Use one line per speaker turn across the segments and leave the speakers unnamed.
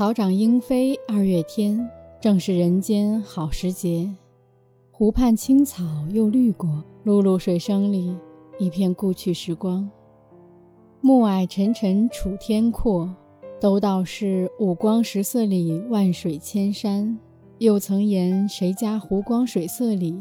草长莺飞二月天，正是人间好时节。湖畔青草又绿过，碌碌水声里，一片故去时光。暮霭沉沉楚天阔，都道是五光十色里万水千山。又曾言谁家湖光水色里，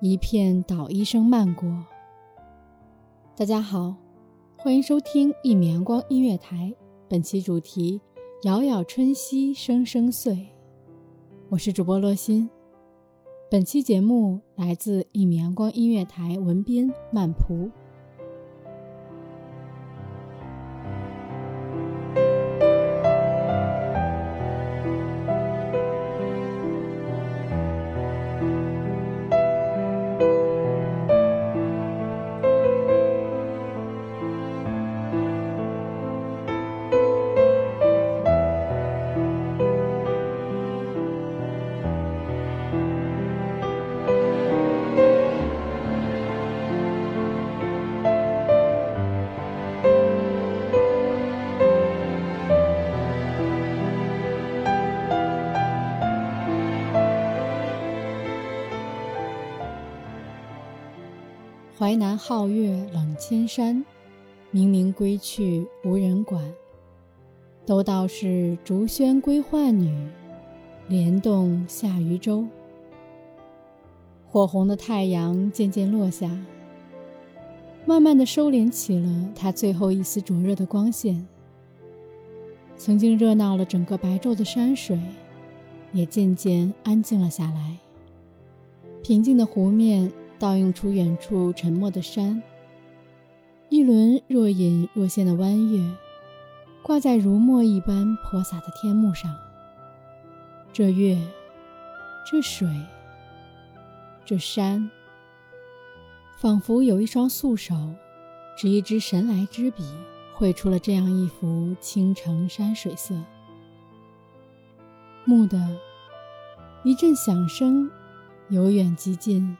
一片捣衣声漫过。大家好，欢迎收听一米阳光音乐台，本期主题。杳杳春溪声声碎，我是主播洛心。本期节目来自一米阳光音乐台文编曼蒲。淮南皓月冷千山，冥冥归去无人管。都道是竹喧归浣女，莲动下渔舟。火红的太阳渐渐落下，慢慢的收敛起了它最后一丝灼热的光线。曾经热闹了整个白昼的山水，也渐渐安静了下来。平静的湖面。倒映出远处沉默的山，一轮若隐若现的弯月，挂在如墨一般泼洒的天幕上。这月，这水，这山，仿佛有一双素手，执一支神来之笔，绘出了这样一幅倾城山水色。蓦地，一阵响声，由远及近。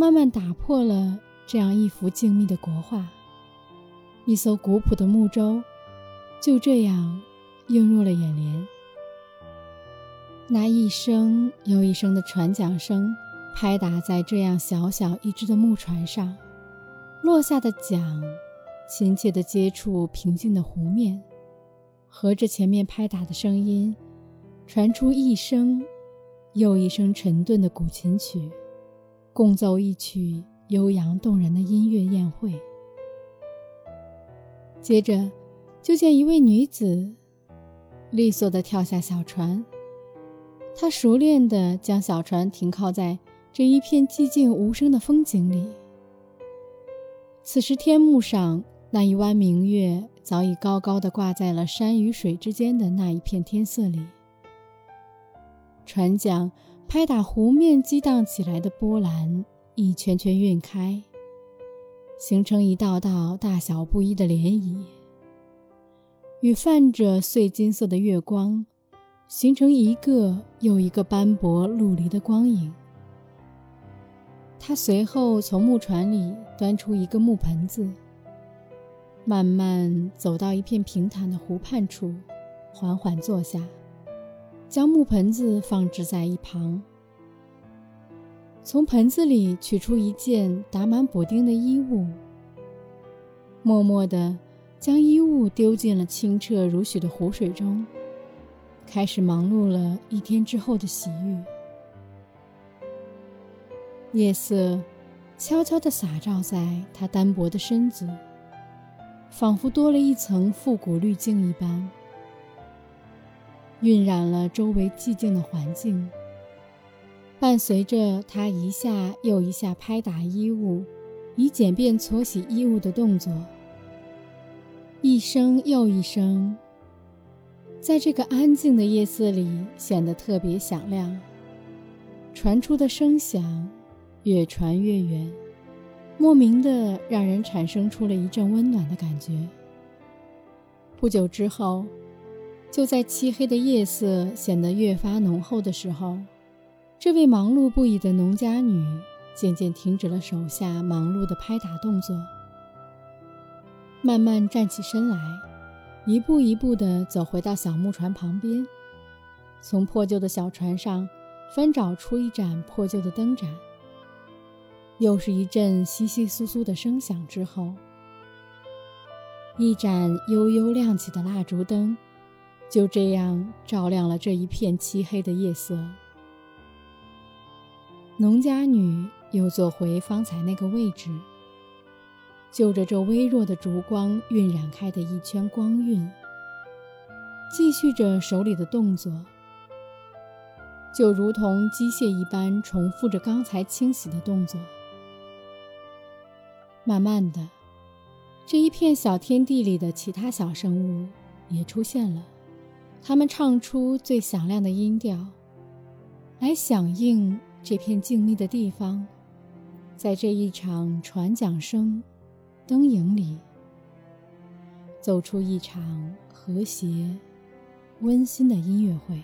慢慢打破了这样一幅静谧的国画，一艘古朴的木舟就这样映入了眼帘。那一声又一声的船桨声拍打在这样小小一只的木船上，落下的桨亲切地接触平静的湖面，和着前面拍打的声音，传出一声又一声沉顿的古琴曲。共奏一曲悠扬动人的音乐宴会。接着，就见一位女子利索地跳下小船，她熟练地将小船停靠在这一片寂静无声的风景里。此时，天幕上那一弯明月早已高高地挂在了山与水之间的那一片天色里，船桨。拍打湖面激荡起来的波澜，一圈圈晕开，形成一道道大小不一的涟漪，与泛着碎金色的月光，形成一个又一个斑驳陆离的光影。他随后从木船里端出一个木盆子，慢慢走到一片平坦的湖畔处，缓缓坐下。将木盆子放置在一旁，从盆子里取出一件打满补丁的衣物，默默地将衣物丢进了清澈如许的湖水中，开始忙碌了一天之后的洗浴。夜色悄悄地洒照在他单薄的身子，仿佛多了一层复古滤镜一般。晕染了周围寂静的环境。伴随着他一下又一下拍打衣物，以简便搓洗衣物的动作，一声又一声，在这个安静的夜色里显得特别响亮。传出的声响越传越远，莫名的让人产生出了一阵温暖的感觉。不久之后，就在漆黑的夜色显得越发浓厚的时候，这位忙碌不已的农家女渐渐停止了手下忙碌的拍打动作，慢慢站起身来，一步一步地走回到小木船旁边，从破旧的小船上翻找出一盏破旧的灯盏。又是一阵窸窸窣窣的声响之后。一盏悠悠亮起的蜡烛灯，就这样照亮了这一片漆黑的夜色。农家女又坐回方才那个位置，就着这微弱的烛光晕染开的一圈光晕，继续着手里的动作，就如同机械一般重复着刚才清洗的动作。慢慢的。这一片小天地里的其他小生物也出现了，他们唱出最响亮的音调，来响应这片静谧的地方，在这一场船桨声、灯影里，奏出一场和谐、温馨的音乐会。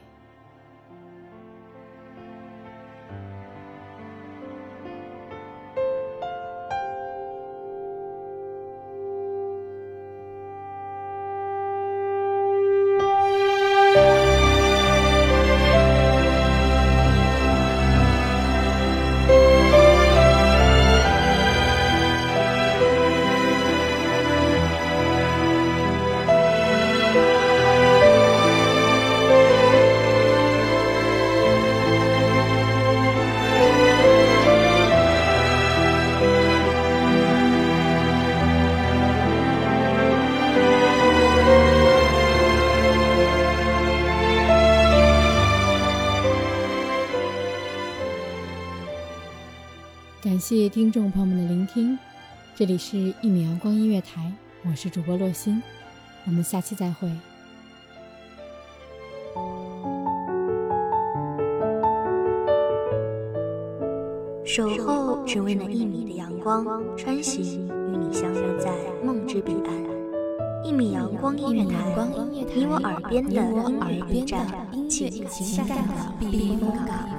谢听众朋友们的聆听，这里是一米阳光音乐台，我是主播洛心，我们下期再会。
守候只为那一米的阳光，穿行与你相约在梦之彼岸。一米阳光音乐台，你我耳边的音乐驿站，情感的避风港。